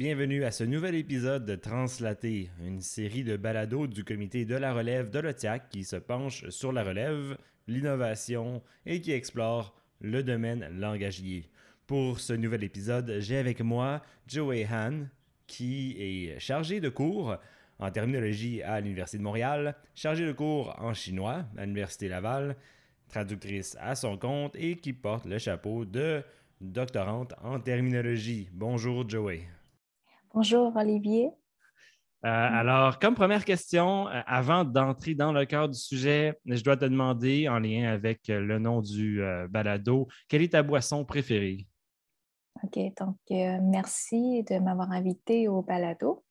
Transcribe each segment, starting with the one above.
Bienvenue à ce nouvel épisode de Translaté, une série de balados du comité de la relève de l'OTIAC qui se penche sur la relève, l'innovation et qui explore le domaine langagier. Pour ce nouvel épisode, j'ai avec moi Joey Han, qui est chargé de cours en terminologie à l'Université de Montréal, chargé de cours en chinois à l'Université Laval, traductrice à son compte et qui porte le chapeau de doctorante en terminologie. Bonjour Joey. Bonjour Olivier. Euh, alors, comme première question, euh, avant d'entrer dans le cœur du sujet, je dois te demander, en lien avec euh, le nom du balado, quelle est ta boisson préférée? OK, donc merci de m'avoir invité au balado.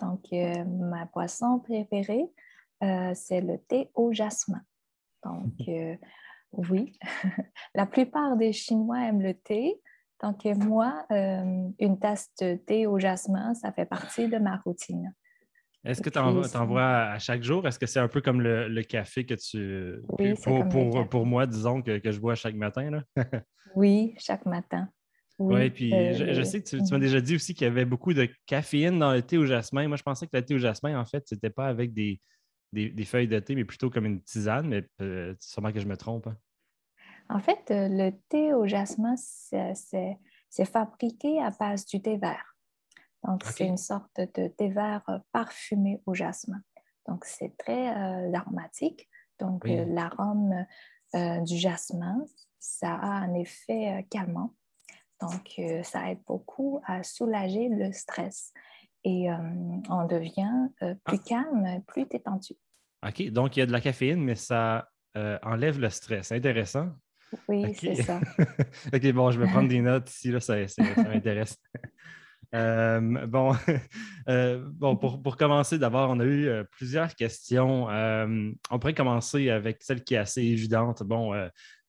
Donc, ma boisson préférée, c'est le thé au jasmin. Donc, oui, la plupart des Chinois aiment le thé. Donc, moi, euh, une tasse de thé au jasmin, ça fait partie de ma routine. Est-ce que tu en, bois à chaque jour? Est-ce que c'est un peu comme le, café que tu. Oui, pour, pour, moi, disons, que, je bois chaque matin? Là? oui, chaque matin. Oui, puis je, euh, sais que tu, m'as déjà dit aussi qu'il y avait beaucoup de caféine dans le thé au jasmin. Moi, je pensais que le thé au jasmin, en fait, c'était pas avec des, des, feuilles de thé, mais plutôt comme une tisane, mais euh, sûrement que je me trompe. Hein. En fait, euh, le thé au jasmin, c'est fabriqué à base du thé vert. Donc, c'est une sorte de thé vert euh, parfumé au jasmin. Donc, c'est très aromatique. Donc, l'arôme du jasmin, ça a un effet calmant. Donc, ça aide beaucoup à soulager le stress et euh, on devient euh, plus ah. calme, plus détendu. OK, donc il y a de la caféine, mais ça euh, enlève le stress. Intéressant. Oui, c'est ça. OK, bon, je vais prendre des notes ici, là, ça, m'intéresse. bon, bon pour, pour, commencer, d'abord, on a eu plusieurs questions. on pourrait commencer avec celle qui est assez évidente. Bon,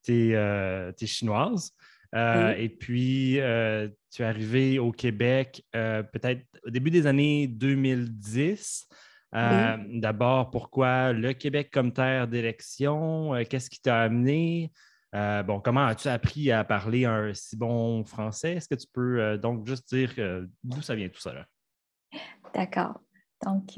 tu es, chinoise. Euh, et puis, euh, tu es arrivé au Québec euh, peut-être au début des années 2010. D'abord, pourquoi le Québec comme terre d'élection? Qu'est-ce qui t'a amené? Bon, comment as-tu appris à parler un si bon français? Est-ce que tu peux donc juste dire d'où ça vient tout ça? D'accord. Donc,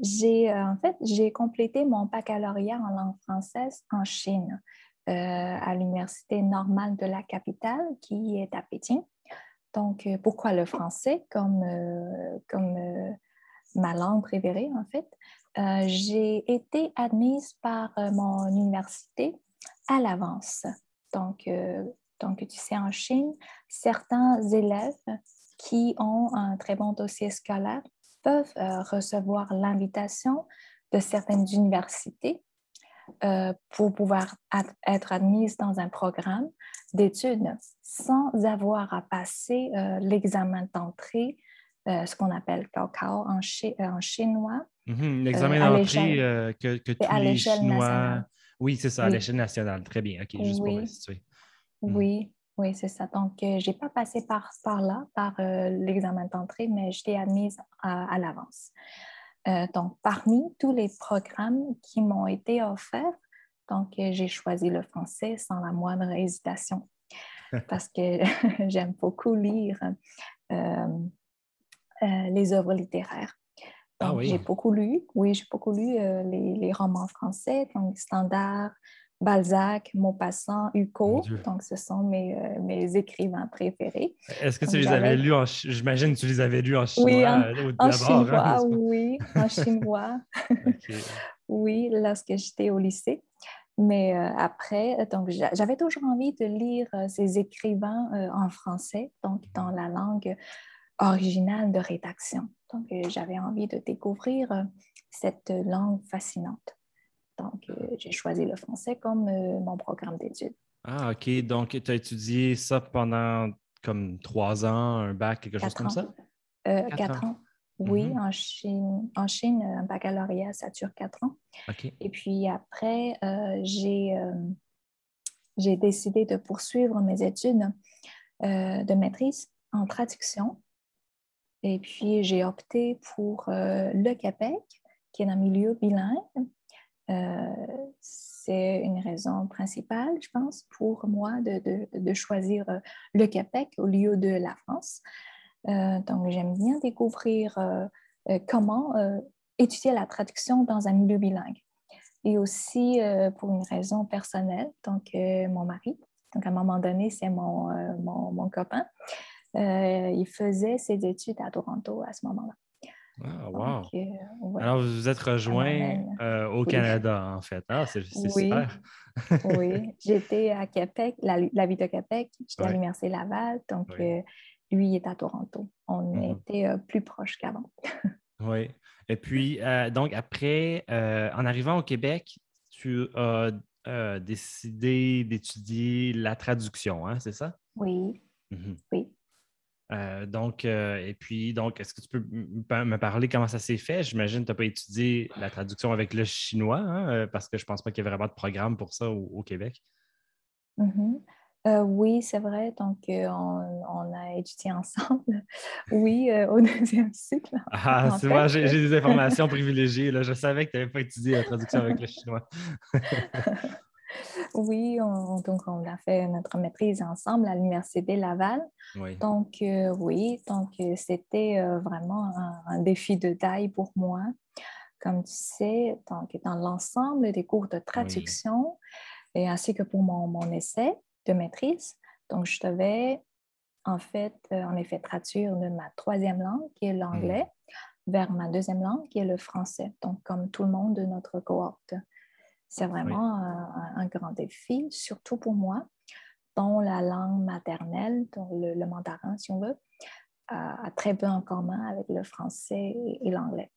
j'ai en fait, j'ai complété mon baccalauréat en langue française en Chine. Euh, à l'Université normale de la capitale qui est à Pékin. Donc, euh, pourquoi le français comme, euh, comme ma langue préférée, en fait? J'ai été admise par mon université à l'avance. Donc, donc, tu sais, en Chine, certains élèves qui ont un très bon dossier scolaire peuvent recevoir l'invitation de certaines universités euh, pour pouvoir être admise dans un programme d'études sans avoir à passer euh, l'examen d'entrée, euh, ce qu'on appelle Kakao en, en chinois. Mhm, l'examen d'entrée que, que tous les Chinois... Oui, c'est ça, à l'échelle nationale. Très bien. OK, juste oui. pour situer. Mhm. Oui, oui, c'est ça. Donc, je n'ai pas passé par, par là, par l'examen d'entrée, mais j'étais admise à l'avance. Euh, donc, parmi tous les programmes qui m'ont été offerts, donc euh, j'ai choisi le français sans la moindre hésitation parce que j'aime beaucoup lire euh, les œuvres littéraires. Ah j'ai beaucoup lu, oui, j'ai beaucoup lu les, les, romans français, donc standard, Balzac, Maupassant, Hugo. Donc, ce sont mes, euh, mes écrivains préférés. Est-ce que tu les avais lus en... J'imagine que tu les avais lus en chinois oui, en, euh, en hein, chinois, oui, en chinois. oui, lorsque j'étais au lycée. Mais euh, après, donc j'avais toujours envie de lire ces écrivains en français, donc dans la langue originale de rédaction. Donc, j'avais envie de découvrir cette langue fascinante. Donc, euh, j'ai choisi le français comme euh, mon programme d'études. Ah, OK. Donc, tu as étudié ça pendant comme trois ans, un bac, quelque chose comme ça? Euh, quatre, ans. Oui, mm-hmm. en Chine, en Chine, un baccalauréat, ça dure quatre ans. OK. Et puis après, j'ai, j'ai décidé de poursuivre mes études de maîtrise en traduction. Et puis, j'ai opté pour le Québec, qui est un milieu bilingue. Euh, c'est une raison principale, je pense, pour moi de, choisir euh, le Québec au lieu de la France. donc, j'aime bien découvrir comment étudier la traduction dans un milieu bilingue. Et aussi pour une raison personnelle, donc mon mari, donc à un moment donné, c'est mon, mon, mon, copain, il faisait ses études à Toronto à ce moment-là. Ah, wow. Euh, Alors, vous vous êtes rejoint euh, au Canada, en fait. Ah, c'est super. oui, j'étais à Québec, la, ville de Québec, j'étais à l'Université Laval, donc euh, lui, il est à Toronto. On mmh était plus proches qu'avant. oui. Et puis, donc, après, en arrivant au Québec, tu as décidé d'étudier la traduction, hein, c'est ça? Oui. Mmh oui. Euh, donc, euh, et puis, donc, est-ce que tu peux me parler comment ça s'est fait? J'imagine que tu n'as pas étudié la traduction avec le chinois, hein, euh, parce que je ne pense pas qu'il y ait vraiment de programme pour ça au, Québec. Mm-hmm. oui, c'est vrai. Donc, on, a étudié ensemble. Oui, au deuxième cycle. Ah, c'est moi, j'ai des informations privilégiées. Là. Je savais que tu n'avais pas étudié la traduction avec le chinois. Oui, on, donc on a fait notre maîtrise ensemble à l'Université Laval. Donc, euh, oui, donc euh, c'était euh, vraiment un, défi de taille pour moi. Comme tu sais, donc, dans l'ensemble des cours de traduction, et ainsi que pour mon, mon, essai de maîtrise, donc je devais en fait, en effet, traduire de ma troisième langue, qui est l'anglais, mmh. vers ma deuxième langue, qui est le français. Donc, comme tout le monde de notre cohorte. C'est vraiment un, grand défi, surtout pour moi, dont la langue maternelle, dont le, mandarin, si on veut, a, très peu en commun avec le français et, l'anglais.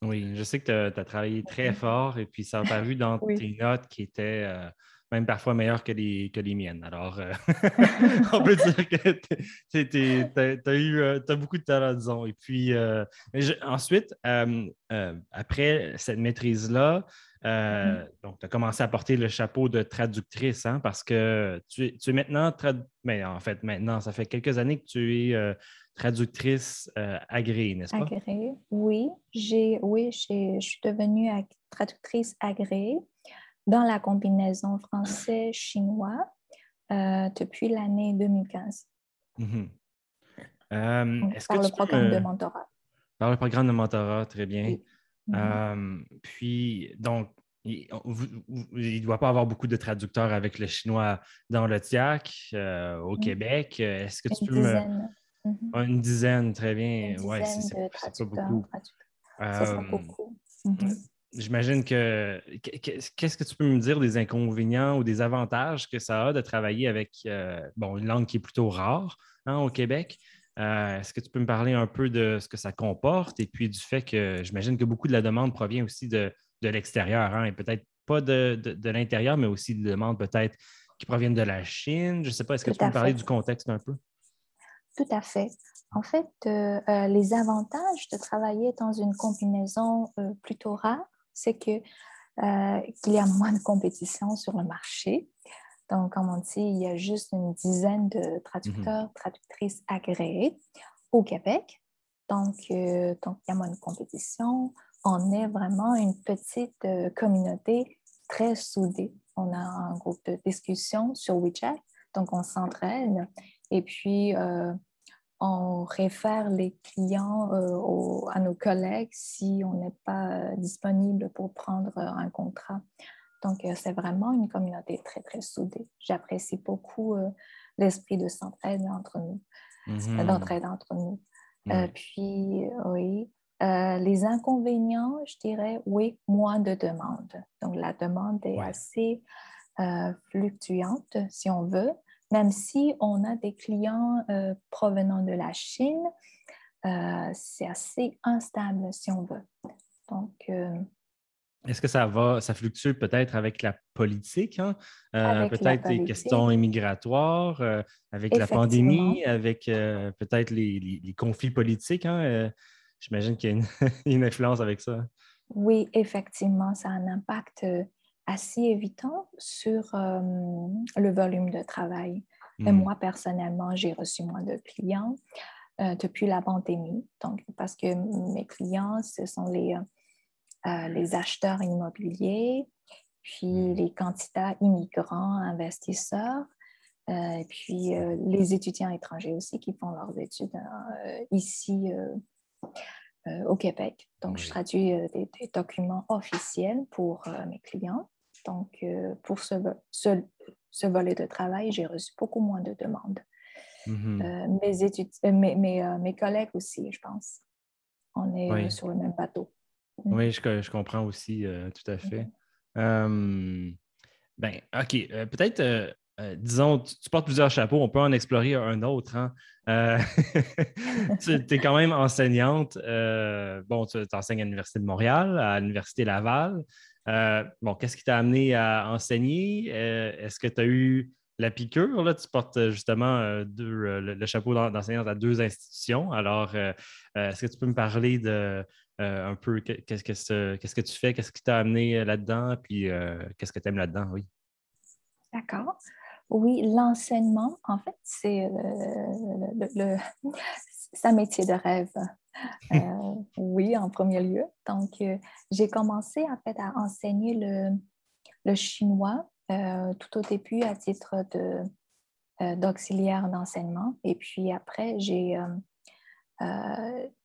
Oui, je sais que tu as, travaillé très fort et puis ça a paru dans tes notes qui étaient euh, même parfois meilleures que les, que les miennes. Alors, euh, on peut dire que tu as, eu euh, as beaucoup de talent, disons. Et puis, ensuite, après cette maîtrise-là, euh, mm-hmm. Donc, tu as commencé à porter le chapeau de traductrice, hein, parce que tu, es maintenant, mais en fait, maintenant, ça fait quelques années que tu es euh, traductrice euh, agréée, n'est-ce pas? Agréée, oui. Oui, je suis devenue traductrice agréée dans la combinaison français-chinois depuis l'année 2015. Mm-hmm. par le programme de mentorat. Par le programme de mentorat, très bien. Mhm. puis, donc, il ne doit pas avoir beaucoup de traducteurs avec le chinois dans le TIAC euh, au Québec. Est-ce que tu peux me. Mhm. Une dizaine, très bien. Oui, c'est pas beaucoup. beaucoup. Mhm. J'imagine que. Qu'est-ce que tu peux me dire des inconvénients ou des avantages que ça a de travailler avec euh, bon, une langue qui est plutôt rare hein, au Québec? Euh, est-ce que tu peux me parler un peu de ce que ça comporte et puis du fait que j'imagine que beaucoup de la demande provient aussi de, l'extérieur hein, et peut-être pas de, l'intérieur, mais aussi des demandes peut-être qui proviennent de la Chine? Je ne sais pas, est-ce que tu peux me parler du contexte un peu? Tout à fait. En fait, euh, euh, les avantages de travailler dans une combinaison plutôt rare, c'est que qu'il y a moins de compétition sur le marché. Donc, comme on dit, il y a juste une dizaine de traducteurs, mhm. traductrices agréés au Québec. Donc, euh, donc, il y a moins de compétition. On est vraiment une petite euh, communauté très soudée. On a un groupe de discussion sur WeChat, donc on s'entraîne et puis euh, on réfère les clients à nos collègues si on n'est pas disponible pour prendre un contrat. Donc, euh, c'est vraiment une communauté très, très soudée. J'apprécie beaucoup euh, l'esprit de s'entraide entre nous, mm-hmm. d'entraide entre nous. Euh, puis, oui, les inconvénients, je dirais, oui, moins de demandes. Donc, la demande est assez fluctuante, si on veut, même si on a des clients provenant de la Chine, c'est assez instable, si on veut. Donc, est-ce que ça va, ça fluctue peut-être avec la politique, hein? euh, peut-être les questions immigratoires, euh, avec la pandémie, avec euh, peut-être les, conflits politiques? Hein? J'imagine qu'il y a une, influence avec ça. Oui, effectivement, ça a un impact assez évident sur le volume de travail. Et hmm. moi, personnellement, j'ai reçu moins de clients depuis la pandémie, donc, parce que mes clients, ce sont les euh, les acheteurs immobiliers, puis hmm. les candidats immigrants, investisseurs, et puis les étudiants étrangers aussi qui font leurs études ici au Québec. Donc, je traduis des, documents officiels pour mes clients. Donc, pour ce, ce, volet de travail, j'ai reçu beaucoup moins de demandes. Mm-hmm. mes, études, mes, mes, collègues aussi, je pense. On est sur le même bateau. Mm. Oui, je, comprends aussi, tout à fait. Mm-hmm. ben, OK. Peut-être disons, tu, portes plusieurs chapeaux, on peut en explorer un autre. Hein. tu es quand même enseignante. bon, tu enseignes à l'Université de Montréal, à l'Université Laval. Bon, qu'est-ce qui t'a amené à enseigner? Est-ce que tu as eu la piqûre? Là, tu portes justement le, chapeau d'enseignante à deux institutions. Alors, est-ce que tu peux me parler de un peu qu'est-ce que, tu fais, qu'est-ce qui t'a amené là-dedans, puis qu'est-ce que tu aimes là-dedans? Oui. D'accord. Oui, l'enseignement, en fait, c'est euh, le, un métier de rêve. Euh, oui, en premier lieu. Donc, euh, j'ai commencé en fait à enseigner le, chinois tout au début à titre de, d'auxiliaire d'enseignement. Et puis après, j'ai,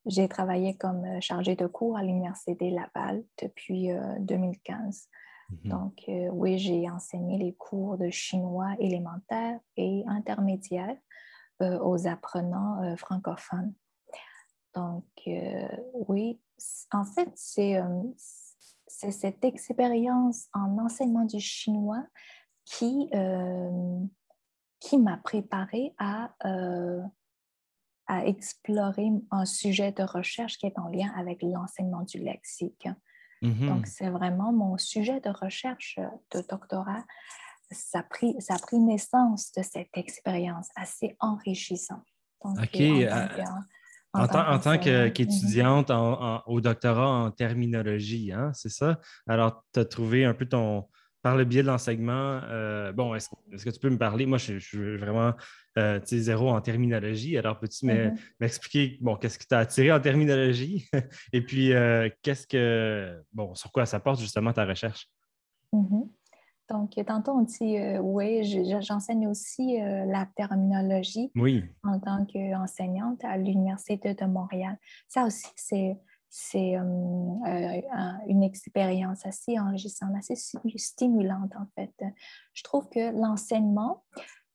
j'ai travaillé comme chargée de cours à l'Université Laval depuis 2015. Mhm. Donc, euh, oui, j'ai enseigné les cours de chinois élémentaire et intermédiaire euh, aux apprenants euh, francophones. Donc, oui, en fait, c'est cette expérience en enseignement du chinois qui, qui m'a préparé à, à explorer un sujet de recherche qui est en lien avec l'enseignement du lexique. Donc, mm-hmm. c'est vraiment mon sujet de recherche de doctorat. Ça a pris, ça a pris naissance de cette expérience assez enrichissante. OK. en, tant, qu'étudiante au doctorat en terminologie, hein, c'est ça? Alors, tu as trouvé un peu ton, par le biais de l'enseignement, euh, bon, est-ce, que tu peux me parler? Moi, je, suis vraiment euh, zéro en terminologie. Alors, peux-tu mm-hmm. m'expliquer, bon, qu'est-ce qui t'a attiré en terminologie? Et puis, euh, qu'est-ce que, bon, sur quoi ça porte justement ta recherche? Mm-hmm. Donc, tantôt, on dit, oui, j'enseigne aussi la terminologie oui. en tant qu'enseignante à l'Université de Montréal. Ça aussi, c'est c'est euh, euh, une expérience assez enrichissante, assez stimulante en fait. Je trouve que l'enseignement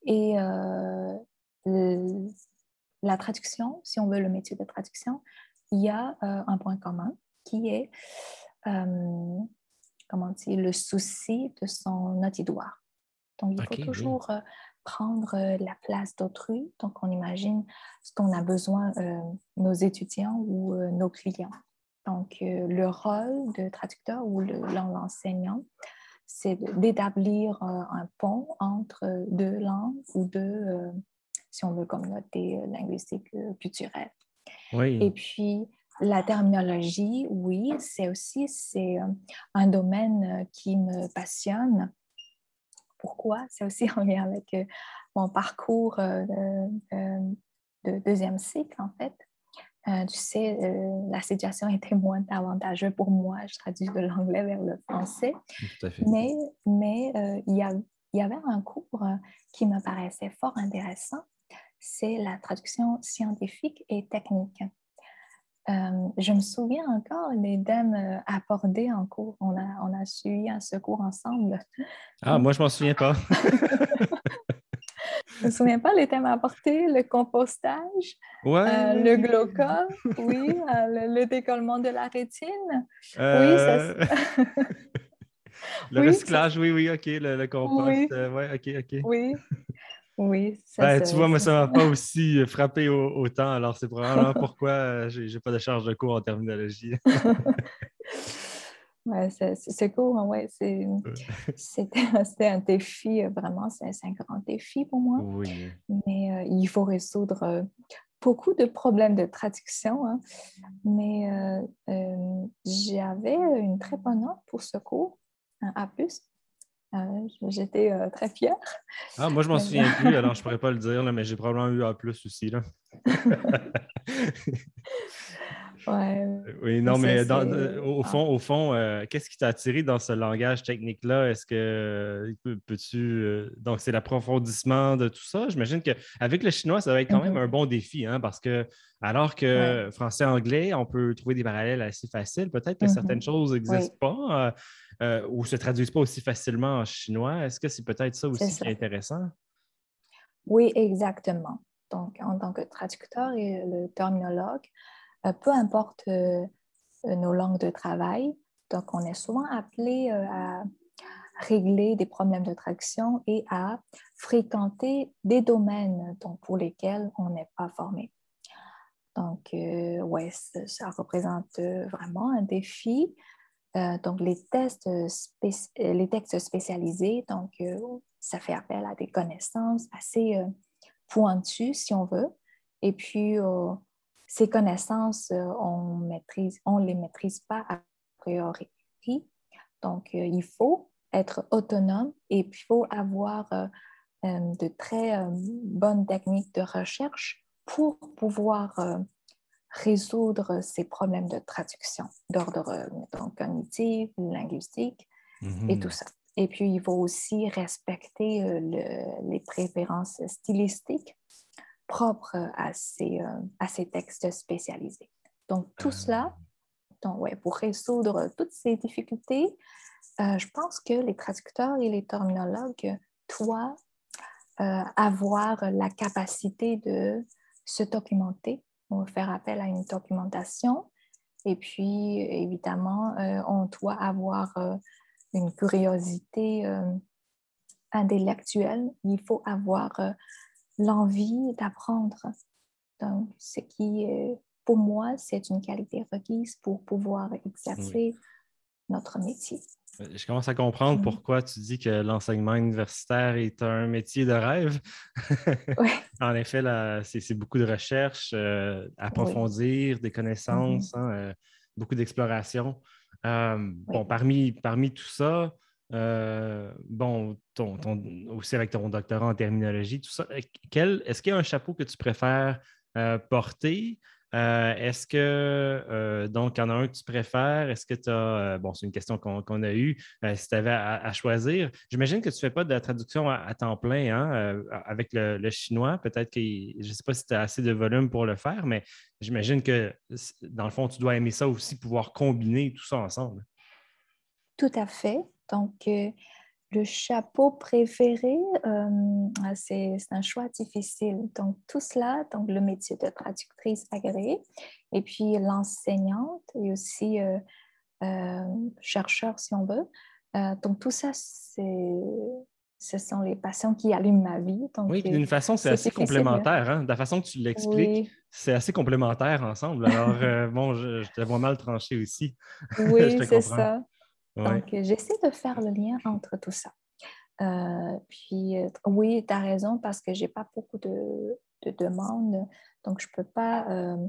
et euh, la traduction, si on veut le métier de traduction, il y a un point commun qui est comment dire, le souci de son auditoire. Donc, il faut toujours prendre la place d'autrui. Donc, on imagine ce qu'on a besoin, nos étudiants ou nos clients. Donc, euh, le rôle de traducteur ou l'enseignant, c'est d'établir euh, un pont entre deux langues ou deux, euh, si on veut, communautés linguistiques culturelles. Oui. Et puis, la terminologie, oui, c'est aussi c'est un domaine qui me passionne. Pourquoi? C'est aussi en lien avec mon parcours de deuxième cycle, en fait. Euh, tu sais, euh, la situation était moins avantageuse pour moi. Je traduis de l'anglais vers le français. Mais, mais euh, il, y il y avait un cours qui me paraissait fort intéressant. C'est la traduction scientifique et technique. Je me souviens encore les dames abordées en cours. On a, on a suivi un cours ensemble. Ah, moi, je m'en souviens pas. Je me souviens pas les thèmes apportés, le compostage, euh, le glaucome, oui, euh, le, décollement de la rétine. Oui, ça... Euh, le recyclage, oui, oui, OK, le, compost, oui. ouais, OK, OK. Oui, oui. Ben, tu vois, moi, ça ne m'a pas aussi frappé autant, alors c'est probablement pourquoi je n'ai pas de charge de cours en terminologie. Ouais, c'est court, ouais, c'était un défi, euh, vraiment, c'est un grand défi pour moi. Oui. Mais euh, il faut résoudre euh, beaucoup de problèmes de traduction. Hein. Mais j'avais une très bonne note pour ce cours, un A. J'étais très fière. Ah, moi, je m'en souviens plus, alors je ne pourrais pas le dire, là, mais j'ai probablement eu A aussi. Là. oui, non, mais au fond, au fond qu'est-ce qui t'a attiré dans ce langage technique-là? Est-ce que peux-tu. donc, c'est l'approfondissement de tout ça. J'imagine qu'avec le chinois, ça va être quand même mm-hmm. un bon défi, hein, parce que alors que français-anglais, on peut trouver des parallèles assez faciles. Peut-être que mm-hmm. certaines choses n'existent pas ou ne se traduisent pas aussi facilement en chinois. Est-ce que c'est peut-être ça aussi qui est intéressant? Oui, exactement. Donc, en tant que traducteur et le terminologue, euh, peu importe euh, nos langues de travail, donc on est souvent appelé euh, à régler des problèmes de traduction et à fréquenter des domaines pour lesquels on n'est pas formé. Donc, ouais, ça représente vraiment un défi. donc, les, tests les textes spécialisés, donc, ça fait appel à des connaissances assez pointues, si on veut. Et puis, ces connaissances, euh, on ne les maîtrise pas a priori. Donc, euh, il faut être autonome et puis il faut avoir euh, de très bonnes techniques de recherche pour pouvoir résoudre ces problèmes de traduction d'ordre cognitif, linguistique et mm-hmm. tout ça. Et puis, il faut aussi respecter les préférences stylistiques propre à ces, euh, à ces textes spécialisés. Donc, tout cela, donc, ouais, pour résoudre toutes ces difficultés, euh, je pense que les traducteurs et les terminologues doivent euh, avoir la capacité de se documenter, ou faire appel à une documentation. Et puis, évidemment, on doit avoir une curiosité intellectuelle. Il faut avoir l'envie d'apprendre. Donc, ce qui, pour moi, c'est une qualité requise pour pouvoir exercer notre métier. Euh, je commence à comprendre pourquoi tu dis que l'enseignement universitaire est un métier de rêve. en effet, c'est beaucoup de recherche, euh, approfondir des connaissances, mm-hmm. hein, euh, beaucoup d'exploration. Bon, parmi, parmi tout ça, euh, bon, ton, aussi avec ton doctorat en terminologie, tout ça, euh, est-ce qu'il y a un chapeau que tu préfères euh, porter? Est-ce que, donc, il y en a un que tu préfères? Est-ce que tu as, bon, c'est une question qu'on a eue, si tu avais à, choisir. J'imagine que tu ne fais pas de la traduction à, temps plein hein, avec le, chinois. Peut-être que, je ne sais pas si tu as assez de volume pour le faire, mais j'imagine que, dans le fond, tu dois aimer ça aussi, pouvoir combiner tout ça ensemble. Tout à fait. Donc, euh, le chapeau préféré, euh, c'est un choix difficile. Donc, tout cela, donc le métier de traductrice agréée, et puis l'enseignante et aussi euh, chercheur, si on veut. donc, tout ça, ce sont les passions qui allument ma vie. oui, d'une façon, c'est assez complémentaire. Hein. De la façon que tu l'expliques, c'est assez complémentaire ensemble. Alors, bon, je, je te vois mal tranché aussi. Oui, c'est ça. Donc, j'essaie de faire le lien entre tout ça. Euh, puis, euh, oui, tu as raison parce que je n'ai pas beaucoup de, demandes, donc je ne peux pas euh,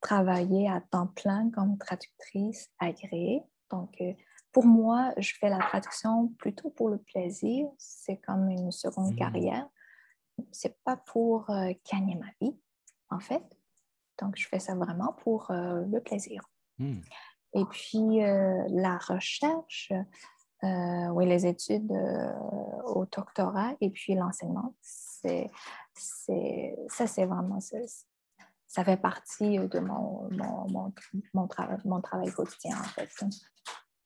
travailler à temps plein comme traductrice agréée. Donc, pour moi, je fais la traduction plutôt pour le plaisir. C'est comme une seconde mmh. carrière. Ce n'est pas pour gagner ma vie, en fait. Donc, je fais ça vraiment pour le plaisir. Mmh. Et puis, euh, la recherche, euh, oui, les études euh, au doctorat et puis l'enseignement, c'est, ça, c'est vraiment, ça fait partie de mon, mon, mon, travail, mon travail quotidien, en fait.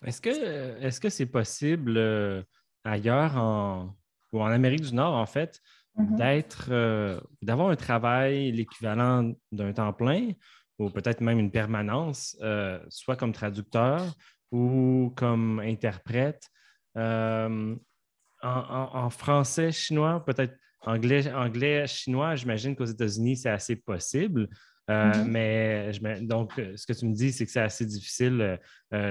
Est-ce que, est-ce que c'est possible ailleurs en, ou en Amérique du Nord, en fait, mm-hmm. d'être, d'avoir un travail l'équivalent d'un temps plein ou peut-être même une permanence, euh, soit comme traducteur ou comme interprète. Euh, en, français, chinois, peut-être anglais, anglais, chinois, j'imagine qu'aux États-Unis, c'est assez possible. Euh, mm-hmm. Mais donc, ce que tu me dis, c'est que c'est assez difficile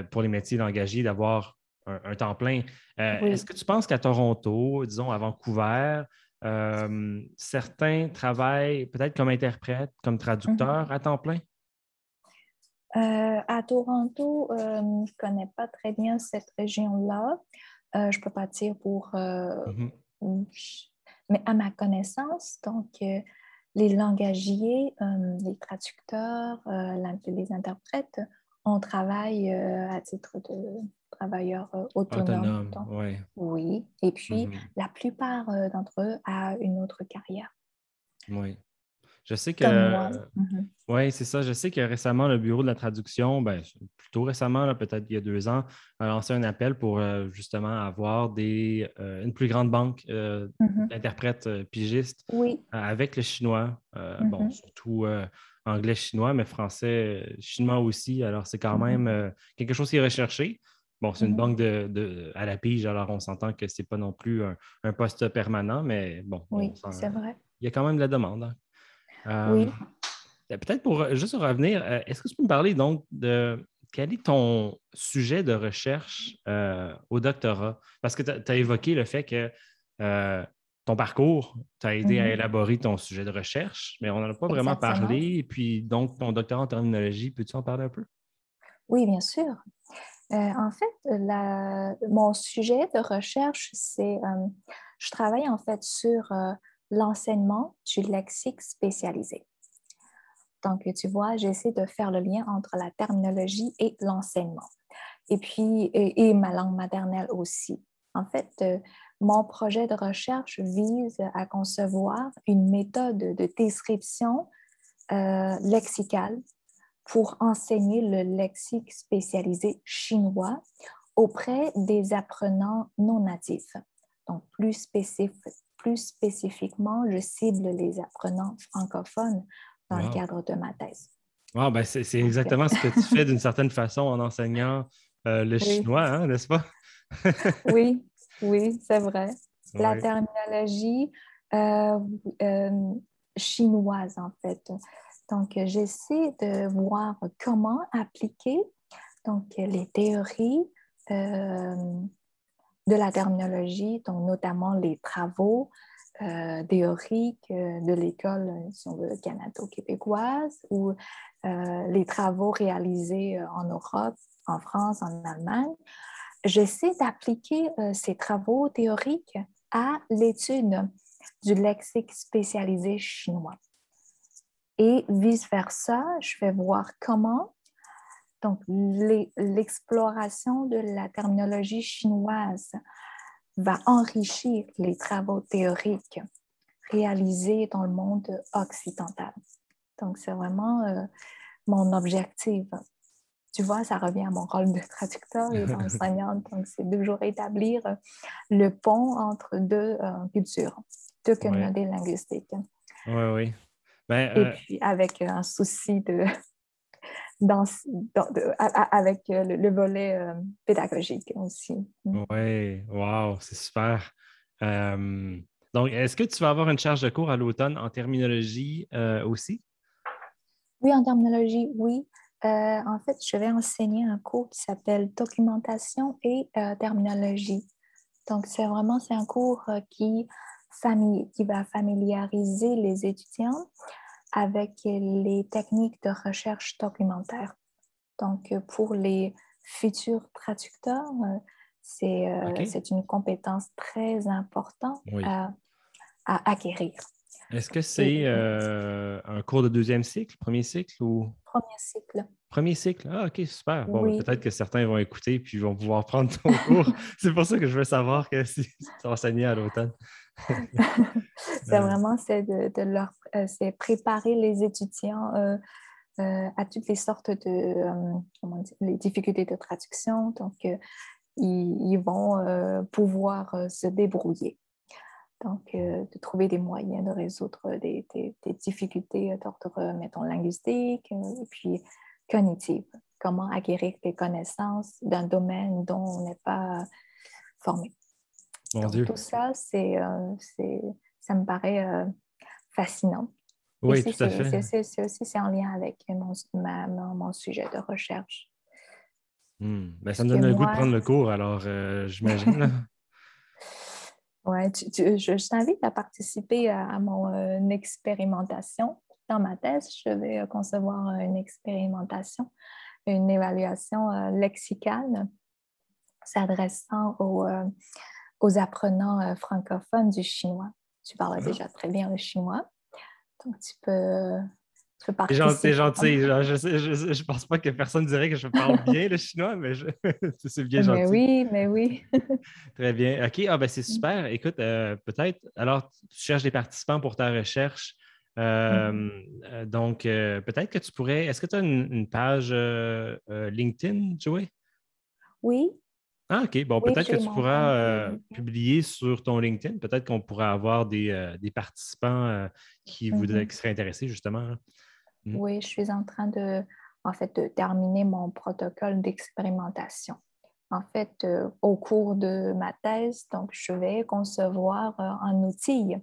pour les métiers d'engagés d'avoir un, temps plein. Est-ce que tu penses qu'à Toronto, disons à Vancouver, certains travaillent peut-être comme interprète, comme traducteur mm-hmm. à temps plein? Euh, à Toronto, euh, je ne connais pas très bien cette région-là. Euh, je ne peux pas dire pour... Mm-hmm. Mais à ma connaissance, donc, les langagiers, les traducteurs, les interprètes, on travaille à titre de travailleurs autonomes. Autonome, Oui. Et puis, mhm. la plupart d'entre eux ont une autre carrière. Oui. Je sais que. Mhm. Oui, c'est ça. Je sais que récemment, le Bureau de la traduction, ben, plutôt récemment, peut-être il y a deux ans, a lancé un appel pour euh, justement avoir des, euh, une plus grande banque euh, mhm. d'interprètes pigistes avec le chinois. Bon, mhm. surtout anglais-chinois, mais français-chinois aussi. Alors, c'est quand même quelque chose qui est recherché. Bon, c'est une banque de, à la pige, alors on s'entend que ce n'est pas non plus un, poste permanent, mais bon. Oui, c'est vrai. Il y a quand même de la demande. Hein oui. Euh, peut-être pour euh, juste revenir, euh, est-ce que tu peux me parler donc de quel est ton sujet de recherche au doctorat? Parce que tu as évoqué le fait que ton parcours t'a aidé à mm-hmm. élaborer ton sujet de recherche, mais on n'en a pas vraiment parlé. Et puis, donc, ton doctorat en terminologie, peux-tu en parler un peu? Oui, bien sûr. en fait, mon sujet de recherche, c'est, je travaille en fait sur l'enseignement du lexique spécialisé. Donc, tu vois, j'essaie de faire le lien entre la terminologie et l'enseignement. Et puis, et, ma langue maternelle aussi. En fait, euh, mon projet de recherche vise à concevoir une méthode de description euh, lexicale pour enseigner le lexique spécialisé chinois auprès des apprenants non natifs, donc plus spécifique, plus spécifiquement, je cible les apprenants francophones dans le cadre de ma thèse. ben c'est exactement ce que tu fais d'une certaine façon en enseignant euh, le chinois, hein, n'est-ce pas? oui, oui, c'est vrai. La terminologie euh, euh, chinoise, en fait. Donc, j'essaie de voir comment appliquer donc, les théories de la terminologie, donc notamment les travaux euh, théoriques euh, de l'école, canado-québécoise, ou euh, les travaux réalisés en Europe, en France, en Allemagne. J'essaie d'appliquer ces travaux théoriques à l'étude du lexique spécialisé chinois. Et vice-versa, je vais voir comment donc, l'exploration de la terminologie chinoise va enrichir les travaux théoriques réalisés dans le monde occidental. Donc, c'est vraiment euh, mon objectif. Tu vois, ça revient à mon rôle de traducteur et d'enseignante. Donc, c'est toujours établir le pont entre deux euh, cultures, deux communautés linguistiques. Oui, oui. Ben, et euh, puis, avec un souci de dans, avec euh, le, volet euh, pédagogique aussi. Mm. Oui, wow, c'est super. Euh, donc, est-ce que tu vas avoir une charge de cours à l'automne en terminologie aussi? Oui, en terminologie, oui. en fait, je vais enseigner un cours qui s'appelle Documentation et terminologie. Donc, c'est vraiment c'est un cours qui, qui va familiariser les étudiants avec les techniques de recherche documentaire. Donc, pour les futurs traducteurs, euh, euh, c'est une compétence très importante à, acquérir. Est-ce que c'est euh, un cours de deuxième cycle, premier cycle ou? Premier cycle. Premier cycle. Ah, OK, super. Bon, ben, peut-être que certains vont écouter puis vont pouvoir prendre ton cours. c'est pour ça que je veux savoir que si tu enseigné à l'automne. C'est vraiment c'est de, leur euh, c'est préparer les étudiants euh, euh, à toutes les sortes de comment les difficultés de traduction. Donc, ils, vont pouvoir se débrouiller. Donc, de trouver des moyens de résoudre des, des, des difficultés d'ordre, mettons, linguistique et puis cognitive. Comment acquérir des connaissances d'un domaine dont on n'est pas formé. Tout ça, c'est, euh, c'est, ça me paraît euh, fascinant. Oui, tout à fait. C'est, aussi c'est en lien avec mon, mon sujet de recherche. Hmm. Ben, ça me donne le goût de prendre le cours, alors euh, j'imagine. oui, je, t'invite à participer à, mon expérimentation. Dans ma thèse, je vais concevoir une expérimentation, une évaluation lexicale s'adressant aux aux apprenants euh, francophones du chinois. Tu parles déjà très bien le chinois. Donc, tu peux, tu peux C'est gentil, gentil. Je, ne pense pas que personne dirait que je parle bien le chinois, mais c'est bien gentil. Mais oui, mais oui. Très bien. OK, ah, ben, c'est super. Écoute, euh, peut-être, alors, tu cherches des participants pour ta recherche. Euh, mm-hmm. euh, donc, peut-être que tu pourrais. Est-ce que tu as une, page LinkedIn, Joey? Oui. Ah, OK. Bon, peut-être que tu pourras publier sur ton LinkedIn. Peut-être qu'on pourra avoir des, participants qui, voudraient, mm-hmm. qui seraient intéressés, justement. Hein. Mm. Oui, je suis en train de, en fait, de terminer mon protocole d'expérimentation. En fait, euh, au cours de ma thèse, donc, je vais concevoir euh, un outil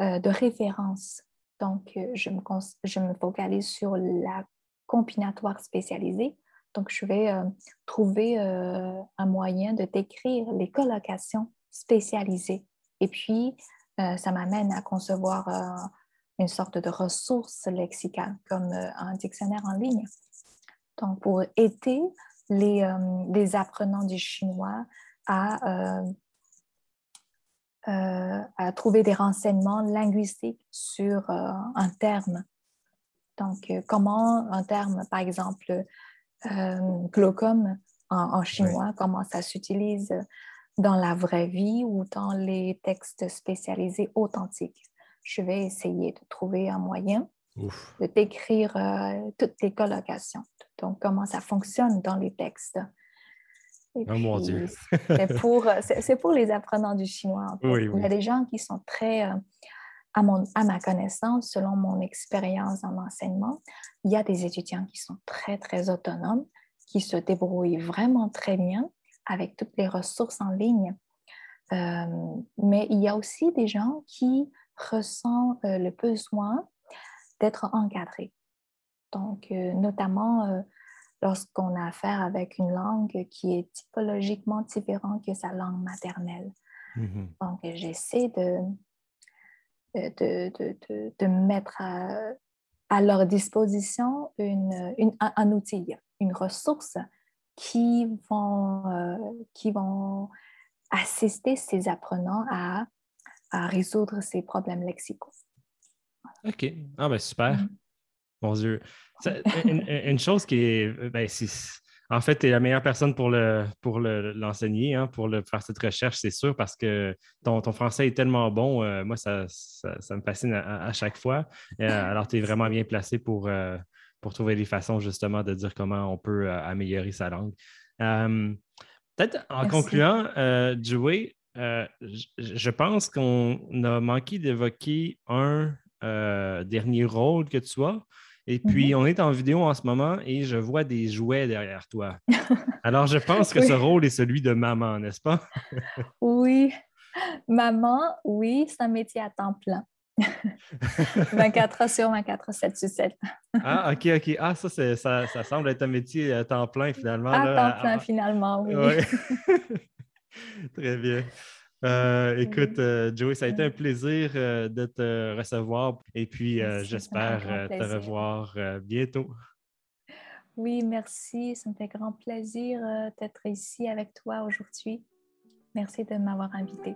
euh, de référence. Donc, je me, je me focalise sur la combinatoire spécialisée. Donc, je vais trouver un moyen de décrire les colocations spécialisées. Et puis, ça m'amène à concevoir une sorte de ressource lexicale comme euh, un dictionnaire en ligne. Donc, pour aider les, euh, apprenants du chinois à, euh, à trouver des renseignements linguistiques sur un terme. Donc, comment un terme, par exemple, glaucome en, chinois, comment ça s'utilise dans la vraie vie ou dans les textes spécialisés authentiques je vais essayer de trouver un moyen de décrire euh, toutes les colocations, donc comment ça fonctionne dans les textes. oh mon Dieu! c'est pour, pour, les apprenants du chinois. Il y a des gens qui sont très, euh, à, mon, à ma connaissance, selon mon expérience en enseignement, il y a des étudiants qui sont très, très autonomes, qui se débrouillent vraiment très bien avec toutes les ressources en ligne. Euh, mais il y a aussi des gens qui ressent euh, le besoin d'être encadré. Donc, euh, notamment lorsqu'on a affaire avec une langue qui est typologiquement différente que sa langue maternelle. Mm-hmm. Donc, j'essaie de, de, de, de, mettre à, leur disposition une, une, un, outil, une ressource qui vont, qui vont assister ces apprenants à à résoudre ces problèmes lexicaux. OK. Ah ben super. Mm-hmm. Mon Dieu. une, chose qui est, ben, en fait, tu es la meilleure personne pour le pour l'enseigner, hein, pour le, faire cette recherche, c'est sûr, parce que ton, ton, français est tellement bon. Euh, moi, ça, ça, me fascine à, chaque fois. Euh, alors, tu es vraiment bien placé pour, euh, pour trouver des façons, justement, de dire comment on peut améliorer sa langue. Peut-être en concluant, Joey, je pense qu'on a manqué d'évoquer un dernier rôle que tu as. Et puis, mm-hmm. on est en vidéo en ce moment et je vois des jouets derrière toi. Alors, je pense que ce rôle est celui de maman, n'est-ce pas? oui. Maman, oui, c'est un métier à temps plein. 24 heures sur 24, 7 sur 7. ah, OK, OK. Ah, ça, ça, ça, semble être un métier à temps plein, finalement. À temps plein, finalement, oui. Très bien. Euh, écoute, euh, Joey, ça a été un plaisir euh, de te recevoir et puis j'espère te revoir bientôt. Oui, merci. Ça me fait grand plaisir d'être ici avec toi aujourd'hui. Merci de m'avoir invité.